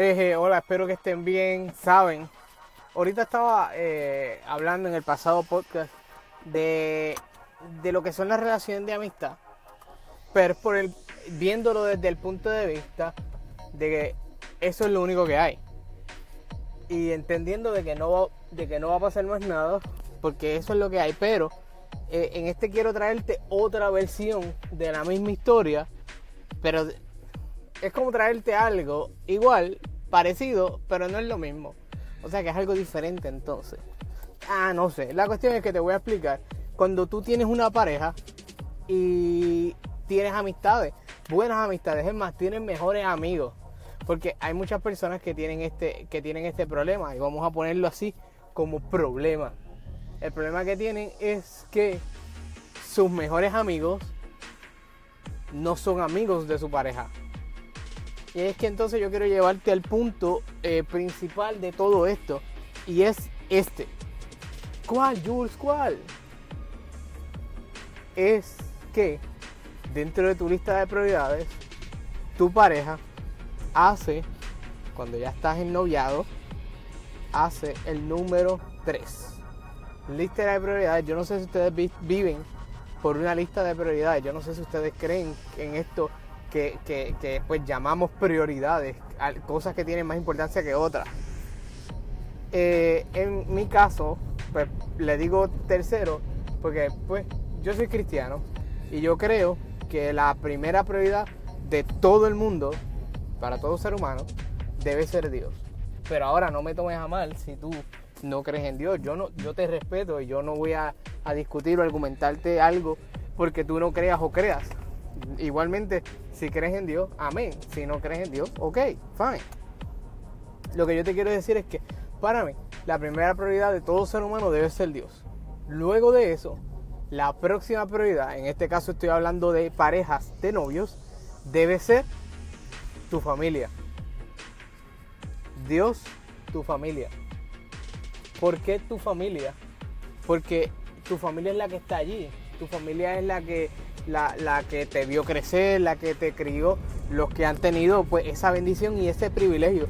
Hola, espero que estén bien. Saben, ahorita estaba eh, hablando en el pasado podcast de, de, lo que son las relaciones de amistad, pero viéndolo desde el punto de vista de que eso es lo único que hay. Y entendiendo de que no va, de que no va a pasar más nada, porque eso es lo que hay, pero eh, en este quiero traerte otra versión de la misma historia, pero es como traerte algo igual, parecido, pero no es lo mismo. O sea que es algo diferente entonces. Ah, no sé. La cuestión es que te voy a explicar. Cuando tú tienes una pareja y tienes amistades, buenas amistades, es más, tienes mejores amigos. Porque hay muchas personas que tienen este, que tienen este problema, y vamos a ponerlo así, como problema. El problema que tienen es que sus mejores amigos no son amigos de su pareja. Y es que entonces yo quiero llevarte al punto eh, principal de todo esto. Y es este. ¿Cuál, Jules? ¿Cuál? Es que dentro de tu lista de prioridades, tu pareja hace, cuando ya estás en noviado, hace el número 3. Lista de prioridades. Yo no sé si ustedes viven por una lista de prioridades. Yo no sé si ustedes creen en esto que, que, pues llamamos prioridades, cosas que tienen más importancia que otras. Eh, en mi caso, pues le digo tercero, porque pues yo soy cristiano y yo creo que la primera prioridad de todo el mundo, para todo ser humano, debe ser Dios. Pero ahora no me tomes a mal si tú no crees en Dios. Yo no, yo te respeto y yo no voy a discutir o argumentarte algo porque tú no creas o creas. Igualmente, si crees en Dios, amén. Si no crees en Dios, ok, fine. Lo que yo te quiero decir es que, para mí, la primera prioridad de todo ser humano debe ser Dios. Luego de eso, la próxima prioridad, en este caso estoy hablando de parejas de novios, debe ser tu familia. Dios, tu familia. ¿Por qué tu familia? Porque tu familia es la que está allí. Tu familia es la que la, que te vio crecer, la que te crió, los que han tenido pues esa bendición y ese privilegio.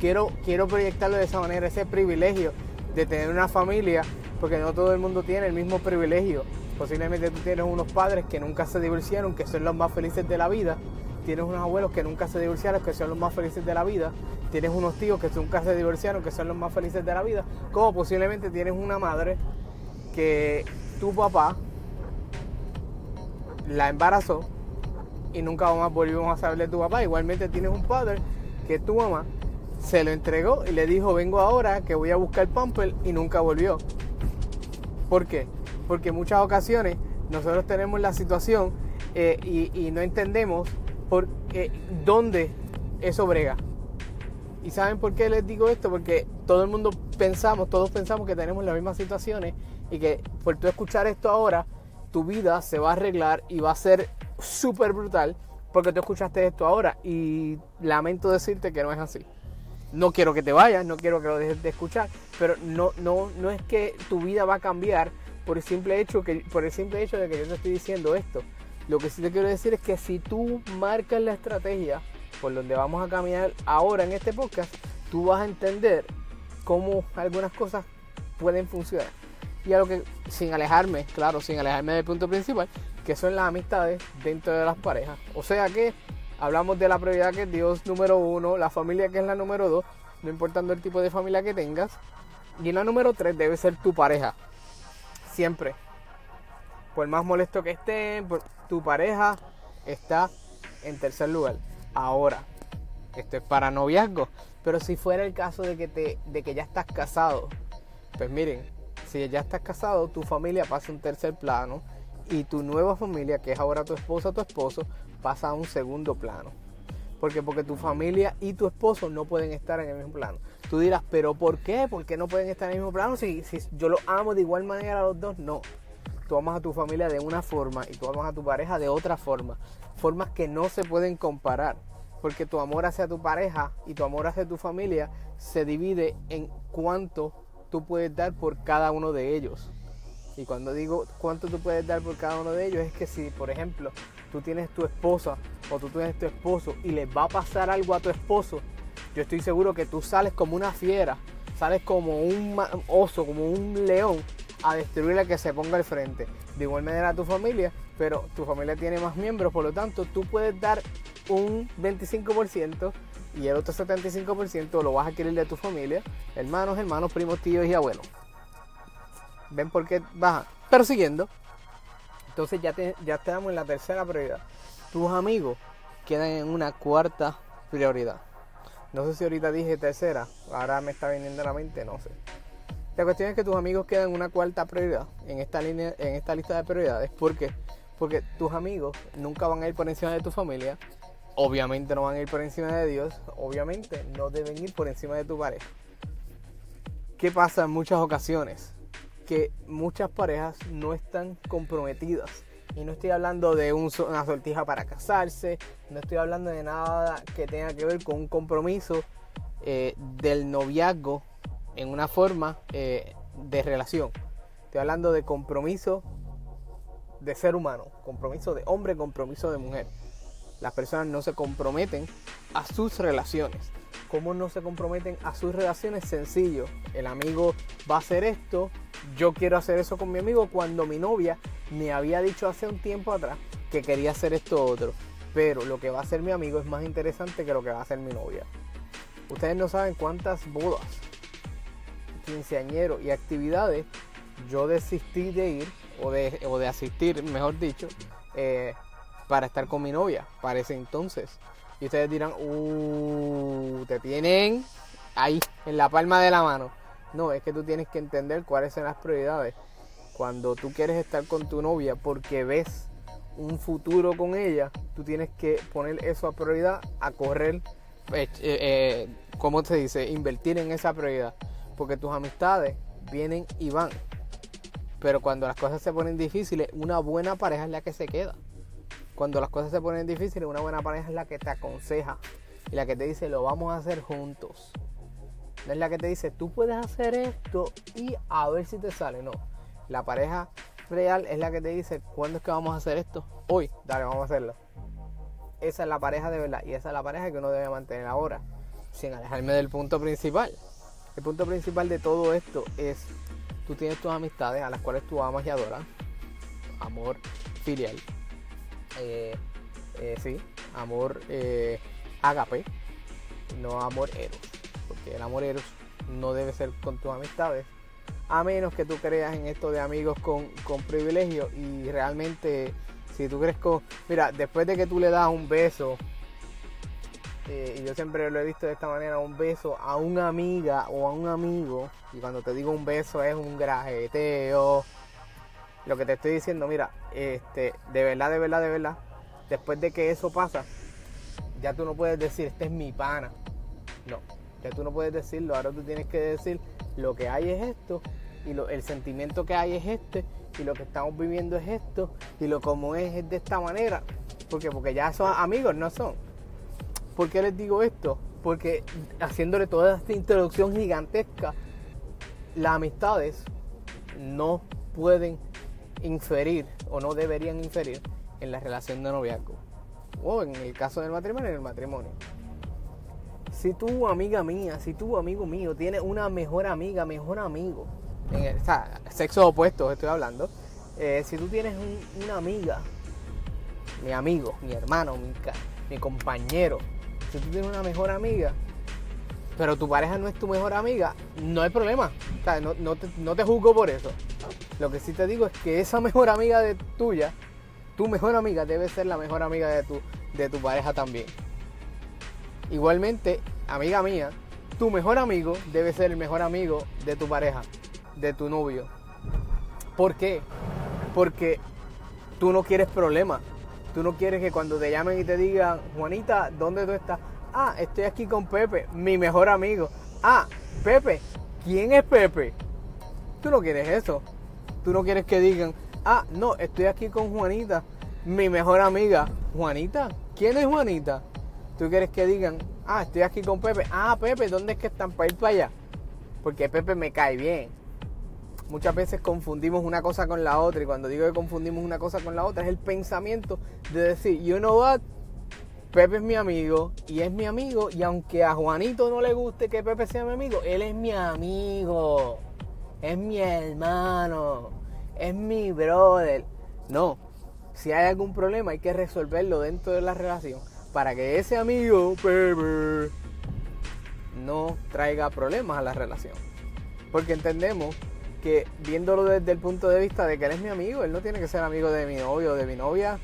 Quiero, quiero proyectarlo de esa manera, ese privilegio de tener una familia, porque no todo el mundo tiene el mismo privilegio. Posiblemente tú tienes unos padres que nunca se divorciaron, que son los más felices de la vida. Tienes unos abuelos que nunca se divorciaron, que son los más felices de la vida. Tienes unos tíos que nunca se divorciaron, que son los más felices de la vida. Como posiblemente tienes una madre que tu papá la embarazó y nunca más volvimos a saber de tu papá. Igualmente tienes un padre que tu mamá se lo entregó y le dijo, vengo ahora que voy a buscar pamper y nunca volvió. ¿Por qué? Porque en muchas ocasiones nosotros tenemos la situación eh, y, no entendemos por, dónde eso brega. ¿Y saben por qué les digo esto? Porque todo el mundo pensamos, todos pensamos que tenemos las mismas situaciones y que por tú escuchar esto ahora, tu vida se va a arreglar y va a ser súper brutal porque tú escuchaste esto ahora y lamento decirte que no es así. No quiero que te vayas, no quiero que lo dejes de escuchar, pero no, no, no es que tu vida va a cambiar por el simple hecho que, por el simple hecho de que yo te estoy diciendo esto. Lo que sí te quiero decir es que si tú marcas la estrategia por donde vamos a caminar ahora en este podcast, tú vas a entender cómo algunas cosas pueden funcionar y a lo que, sin alejarme, claro, sin alejarme del punto principal, que son las amistades dentro de las parejas. O sea que hablamos de la prioridad que es Dios número uno, la familia que es la número dos, no importando el tipo de familia que tengas. Y la número tres debe ser tu pareja. Siempre. Por más molesto que estén, tu pareja está en tercer lugar. Ahora, esto es para noviazgo. Pero si fuera el caso de que, te, de que ya estás casado, pues miren, si ya estás casado, tu familia pasa a un tercer plano y tu nueva familia, que es ahora tu esposa o tu esposo, pasa a un segundo plano. Porque Porque tu familia y tu esposo no pueden estar en el mismo plano. Tú dirás, ¿pero por qué? ¿Por qué no pueden estar en el mismo plano? Si, si yo los amo de igual manera a los dos, no. Tú amas a tu familia de una forma y tú amas a tu pareja de otra forma. Formas que no se pueden comparar. Porque tu amor hacia tu pareja y tu amor hacia tu familia se divide en cuánto tú puedes dar por cada uno de ellos. Y cuando digo cuánto tú puedes dar por cada uno de ellos, es que si, por ejemplo, tú tienes tu esposa o tú tienes tu esposo y le va a pasar algo a tu esposo, yo estoy seguro que tú sales como una fiera, sales como un oso, como un león a destruir a que se ponga al frente. De igual manera a tu familia, pero tu familia tiene más miembros, por lo tanto tú puedes dar un 25% y el otro 75% lo vas a adquirir de tu familia, hermanos, hermanos, primos, tíos y abuelos. ¿Ven por qué baja? Pero siguiendo, entonces ya, te, ya estamos en la tercera prioridad. Tus amigos quedan en una cuarta prioridad. No sé si ahorita dije tercera, ahora me está viniendo a la mente, no sé. La cuestión es que tus amigos quedan en una cuarta prioridad en esta, línea, en esta lista de prioridades. ¿Por qué? Porque tus amigos nunca van a ir por encima de tu familia, obviamente no van a ir por encima de Dios, obviamente no deben ir por encima de tu pareja. ¿Qué pasa en muchas ocasiones? Que muchas parejas no están comprometidas. Y no estoy hablando de una sortija para casarse, no estoy hablando de nada que tenga que ver con un compromiso eh, del noviazgo en una forma eh, de relación. Estoy hablando de compromiso de ser humano, compromiso de hombre, compromiso de mujer. Las personas no se comprometen a sus relaciones. ¿Cómo no se comprometen a sus relaciones? Sencillo. El amigo va a hacer esto. Yo quiero hacer eso con mi amigo cuando mi novia me había dicho hace un tiempo atrás que quería hacer esto otro. Pero lo que va a hacer mi amigo es más interesante que lo que va a hacer mi novia. Ustedes no saben cuántas bodas quinceañero y actividades, yo desistí de ir, o de, o de asistir, mejor dicho, eh, para estar con mi novia, para ese entonces. Y ustedes dirán, uh, te tienen ahí, en la palma de la mano. No, es que tú tienes que entender cuáles son las prioridades. Cuando tú quieres estar con tu novia porque ves un futuro con ella, tú tienes que poner eso a prioridad, a correr, eh, eh, eh ¿cómo se dice? Invertir en esa prioridad porque tus amistades vienen y van. Pero cuando las cosas se ponen difíciles, una buena pareja es la que se queda. Cuando las cosas se ponen difíciles, una buena pareja es la que te aconseja y la que te dice, lo vamos a hacer juntos. No es la que te dice, tú puedes hacer esto y a ver si te sale. No. La pareja real es la que te dice, ¿cuándo es que vamos a hacer esto? Hoy, dale, vamos a hacerlo. Esa es la pareja de verdad y esa es la pareja que uno debe mantener ahora, sin alejarme del punto principal. El punto principal de todo esto es, tú tienes tus amistades a las cuales tú amas y adoras. Amor filial. Eh, eh, sí, amor eh, agape, no amor eros. Porque el amor eros no debe ser con tus amistades. A menos que tú creas en esto de amigos con, con privilegio y realmente si tú crees con... Mira, después de que tú le das un beso eh, y yo siempre lo he visto de esta manera, un beso a una amiga o a un amigo, y cuando te digo un beso es un grajeteo, lo que te estoy diciendo, mira, este, de verdad, de verdad, de verdad, después de que eso pasa, ya tú no puedes decir, este es mi pana, no, ya tú no puedes decirlo, ahora tú tienes que decir, lo que hay es esto, y lo, el sentimiento que hay es este, y lo que estamos viviendo es esto, y lo como es es de esta manera, porque porque ya son amigos, no son. ¿Por qué les digo esto? Porque haciéndole toda esta introducción gigantesca, las amistades no pueden inferir o no deberían inferir en la relación de noviazgo. O en el caso del matrimonio, en el matrimonio. Si tu amiga mía, si tu amigo mío tiene una mejor amiga, mejor amigo, en el, sexo opuesto estoy hablando, eh, si tú tienes una amiga, mi amigo, mi hermano, mi, mi compañero, si tú tienes una mejor amiga, pero tu pareja no es tu mejor amiga, no hay problema. no, te, juzgo por eso. Lo que sí te digo es que esa mejor amiga de tuya, tu mejor amiga debe ser la mejor amiga de tu, de tu pareja también. Igualmente, amiga mía, tu mejor amigo debe ser el mejor amigo de tu pareja, de tu novio. ¿Por qué? Porque tú no quieres problemas. Tú no quieres que cuando te llamen y te digan, Juanita, ¿dónde tú estás? Ah, estoy aquí con Pepe, mi mejor amigo. Ah, Pepe, ¿quién es Pepe? Tú no quieres eso. Tú no quieres que digan, ah, no, estoy aquí con Juanita, mi mejor amiga. Juanita, ¿quién es Juanita? Tú quieres que digan, ah, estoy aquí con Pepe. Ah, Pepe, ¿dónde es que están para ir para allá? Porque Pepe me cae bien muchas veces confundimos una cosa con la otra y cuando digo que confundimos una cosa con la otra es el pensamiento de decir, you know what, Pepe es mi amigo y es mi amigo y aunque a Juanito no le guste que Pepe sea mi amigo, él es mi amigo, es mi hermano, es mi brother. No, si hay algún problema hay que resolverlo dentro de la relación para que ese amigo Pepe no traiga problemas a la relación. Porque entendemos que viéndolo desde el punto de vista de que él es mi amigo, él no tiene que ser amigo de mi novio o de mi novia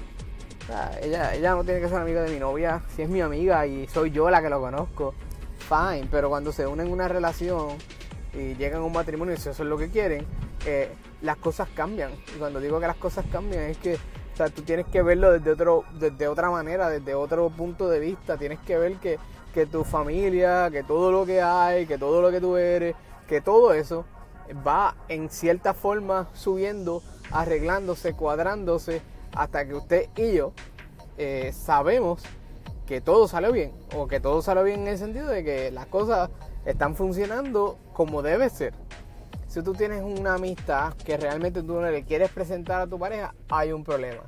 ella, ella no tiene que ser amiga de mi novia. Si es mi amiga y soy yo la que lo conozco, fine. Pero cuando se unen en una relación y llegan a un matrimonio, y si eso es lo que quieren, eh, las cosas cambian. Y cuando digo que las cosas cambian es que o sea, tú tienes que verlo desde, otro, desde otra manera, desde otro punto de vista. Tienes que ver que, que tu familia, que todo lo que hay, que todo lo que tú eres, que todo eso va en cierta forma subiendo, arreglándose, cuadrándose hasta que usted y yo eh, sabemos que todo salió bien o que todo salió bien en el sentido de que las cosas están funcionando como debe ser. Si tú tienes una amistad que realmente tú no le quieres presentar a tu pareja, hay un problema.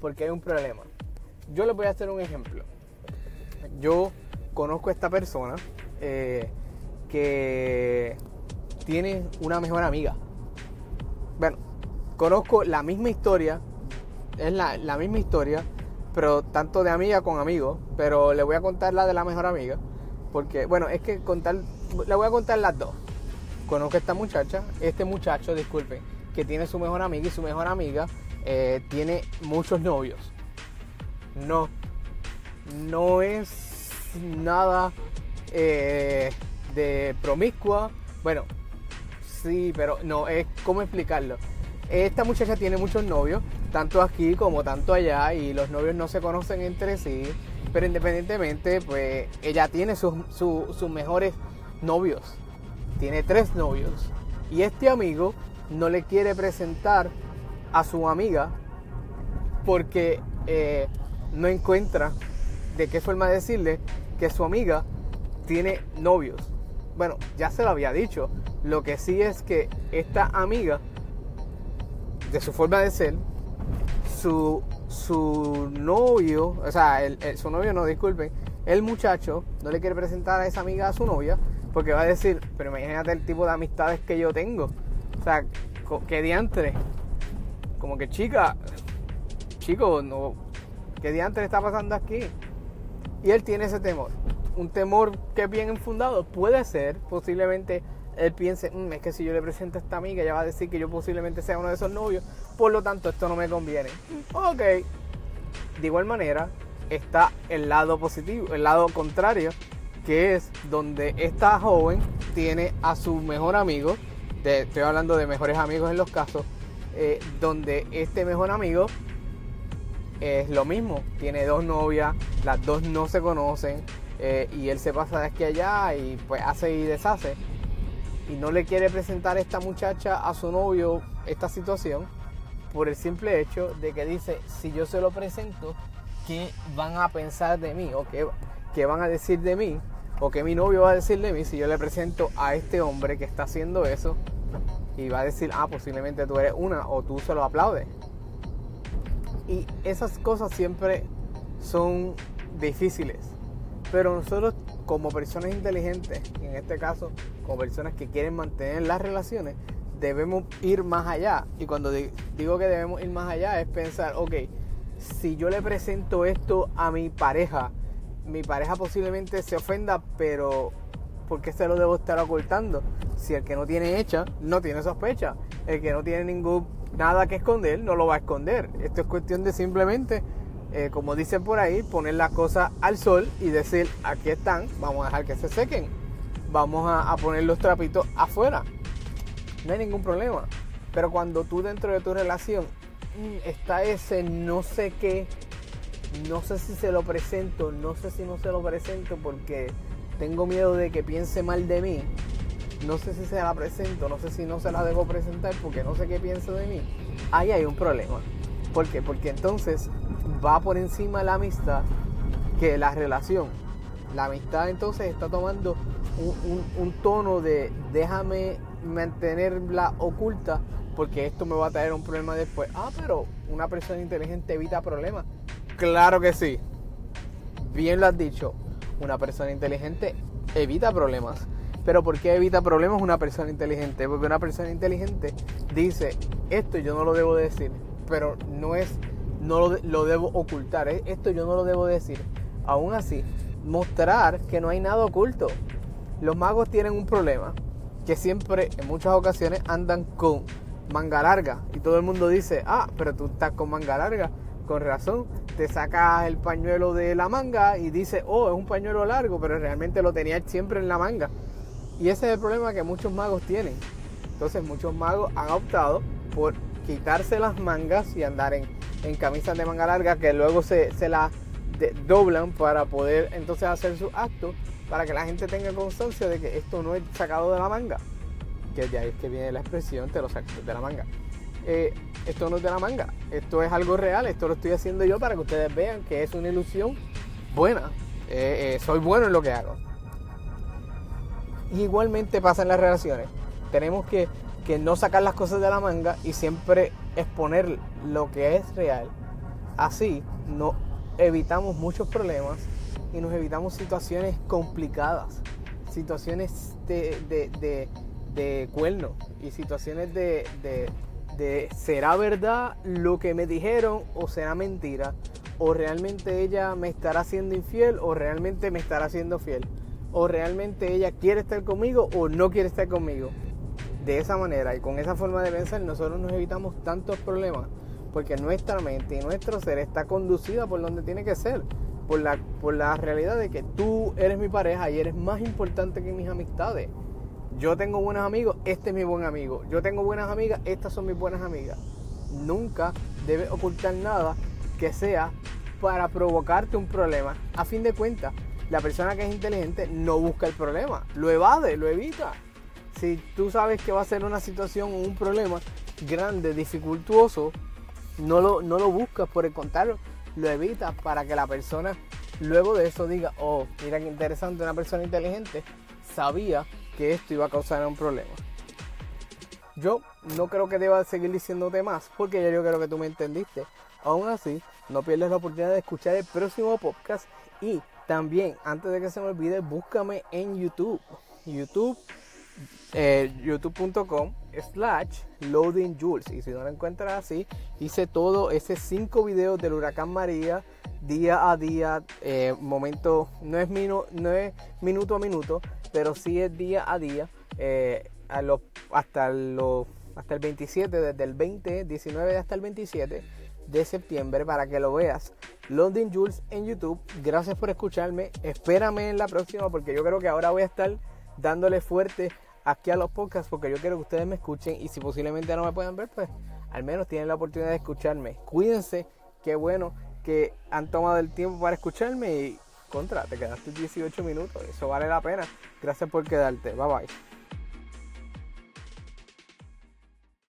Porque hay un problema. Yo les voy a hacer un ejemplo. Yo conozco a esta persona eh, que tiene una mejor amiga. Bueno, conozco la misma historia es la, misma historia, pero tanto de amiga con amigo, pero le voy a contar la de la mejor amiga, porque, bueno, es que contar, le voy a contar las dos. Conozco a esta muchacha, este muchacho, disculpen, que tiene su mejor amiga y su mejor amiga eh, tiene muchos novios. No, no es nada eh, de promiscua. Bueno, sí, pero no, es cómo explicarlo. Esta muchacha tiene muchos novios, tanto aquí como tanto allá, y los novios no se conocen entre sí, pero independientemente, pues ella tiene sus, mejores novios, tiene tres novios, y este amigo no le quiere presentar a su amiga porque eh, no encuentra de qué forma decirle que su amiga tiene novios. Bueno, ya se lo había dicho. Lo que sí es que esta amiga de su forma de ser, su, su novio, o sea, su novio no, disculpen, el muchacho no le quiere presentar a esa amiga a su novia porque va a decir, pero imagínate el tipo de amistades que yo tengo. O sea, qué diantre. Como que chica, chico, no, qué diantre está pasando aquí. Y él tiene ese temor. Un temor que es bien infundado. Puede ser, posiblemente, él piense, mm, es que si yo le presento a esta amiga, ella va a decir que yo posiblemente sea uno de esos novios, por lo tanto esto no me conviene. Ok. De igual manera, está el lado positivo, el lado contrario, que es donde esta joven tiene a su mejor amigo, estoy hablando de mejores amigos en los casos, eh, donde este mejor amigo es lo mismo, tiene dos novias, las dos no se conocen, eh, y él se pasa de aquí a allá y pues hace y deshace y no le quiere presentar esta muchacha a su novio esta situación por el simple hecho de que dice, si yo se lo presento, ¿qué van a pensar de mí? ¿O qué, van a decir de mí? ¿O qué mi novio va a decir de mí si yo le presento a este hombre que está haciendo eso? Y va a decir, ah, posiblemente tú eres una o tú se lo aplaudes. Y esas cosas siempre son difíciles. Pero nosotros como personas inteligentes, en este caso como personas que quieren mantener las relaciones, debemos ir más allá. Y cuando digo que debemos ir más allá es pensar, ok, si yo le presento esto a mi pareja, mi pareja posiblemente se ofenda, pero ¿por qué se lo debo estar ocultando? Si el que no tiene hecha, no tiene sospecha. El que no tiene ningún nada que esconder, no lo va a esconder. Esto es cuestión de simplemente eh, como dicen por ahí, poner las cosas al sol y decir, aquí están, vamos a dejar que se sequen, vamos a, poner los trapitos afuera. No hay ningún problema. Pero cuando tú dentro de tu relación mm, está ese no sé qué, no sé si se lo presento, no sé si no se lo presento porque tengo miedo de que piense mal de mí, no sé si se la presento, no sé si no se la debo presentar porque no sé qué piensa de mí, ahí hay un problema. ¿Por qué? Porque entonces va por encima la amistad que la relación. La amistad entonces está tomando un, tono de déjame mantenerla oculta porque esto me va a traer un problema después. Ah, pero una persona inteligente evita problemas. Claro que sí. bien lo has dicho, una persona inteligente evita problemas. Pero ¿por qué evita problemas una persona inteligente? Porque una persona inteligente dice, esto yo no lo debo decir, pero no es, no lo, debo ocultar, esto yo no lo debo decir. Aún así, mostrar que no hay nada oculto. Los magos tienen un problema, que siempre, en muchas ocasiones, andan con manga larga. Y todo el mundo dice, ah, pero tú estás con manga larga. Con razón, te sacas el pañuelo de la manga y dices, oh, es un pañuelo largo, pero realmente lo tenías siempre en la manga. Y ese es el problema que muchos magos tienen. Entonces muchos magos han optado por quitarse las mangas y andar en, en camisas de manga larga que luego se, se las doblan para poder entonces hacer su acto para que la gente tenga constancia de que esto no es sacado de la manga. Que ya es que viene la expresión, te lo saco de la manga. Eh, esto no es de la manga, esto es algo real, esto lo estoy haciendo yo para que ustedes vean que es una ilusión buena, eh, eh, soy bueno en lo que hago. igualmente pasa en las relaciones, tenemos que, que no sacar las cosas de la manga y siempre exponer lo que es real. Así no evitamos muchos problemas y nos evitamos situaciones complicadas, situaciones de, de, de, cuerno y situaciones de, de será verdad lo que me dijeron o será mentira, o realmente ella me estará siendo infiel o realmente me estará siendo fiel, o realmente ella quiere estar conmigo o no quiere estar conmigo. De esa manera y con esa forma de pensar nosotros nos evitamos tantos problemas porque nuestra mente y nuestro ser está conducida por donde tiene que ser, por la, por la realidad de que tú eres mi pareja y eres más importante que mis amistades. Yo tengo buenos amigos, este es mi buen amigo. Yo tengo buenas amigas, estas son mis buenas amigas. Nunca debes ocultar nada que sea para provocarte un problema. A fin de cuentas, la persona que es inteligente no busca el problema, lo evade, lo evita. Si tú sabes que va a ser una situación o un problema grande, dificultuoso, no lo, no lo buscas, por el contrario, lo evitas para que la persona luego de eso diga, oh, mira qué interesante, una persona inteligente sabía que esto iba a causar un problema. Yo no creo que deba seguir diciéndote más porque ya yo creo que tú me entendiste. Aún así, no pierdas la oportunidad de escuchar el próximo podcast y también, antes de que se me olvide, búscame en YouTube. YouTube, eh, youtube.com slash loading jules. Y si no lo encuentras así, hice todo ese cinco videos del huracán María día a día, eh, momento, no es, no es minuto a minuto, pero sí es día a día, eh, a hasta, lo, hasta el 27, desde el 20, 19 hasta el 27 de septiembre para que lo veas. London Jules en YouTube. Gracias por escucharme. Espérame en la próxima porque yo creo que ahora voy a estar dándole fuerte aquí a los podcasts porque yo quiero que ustedes me escuchen y si posiblemente no me puedan ver, pues al menos tienen la oportunidad de escucharme. Cuídense, qué bueno que han tomado el tiempo para escucharme y contra, te quedaste 18 minutos, eso vale la pena. Gracias por quedarte, bye bye.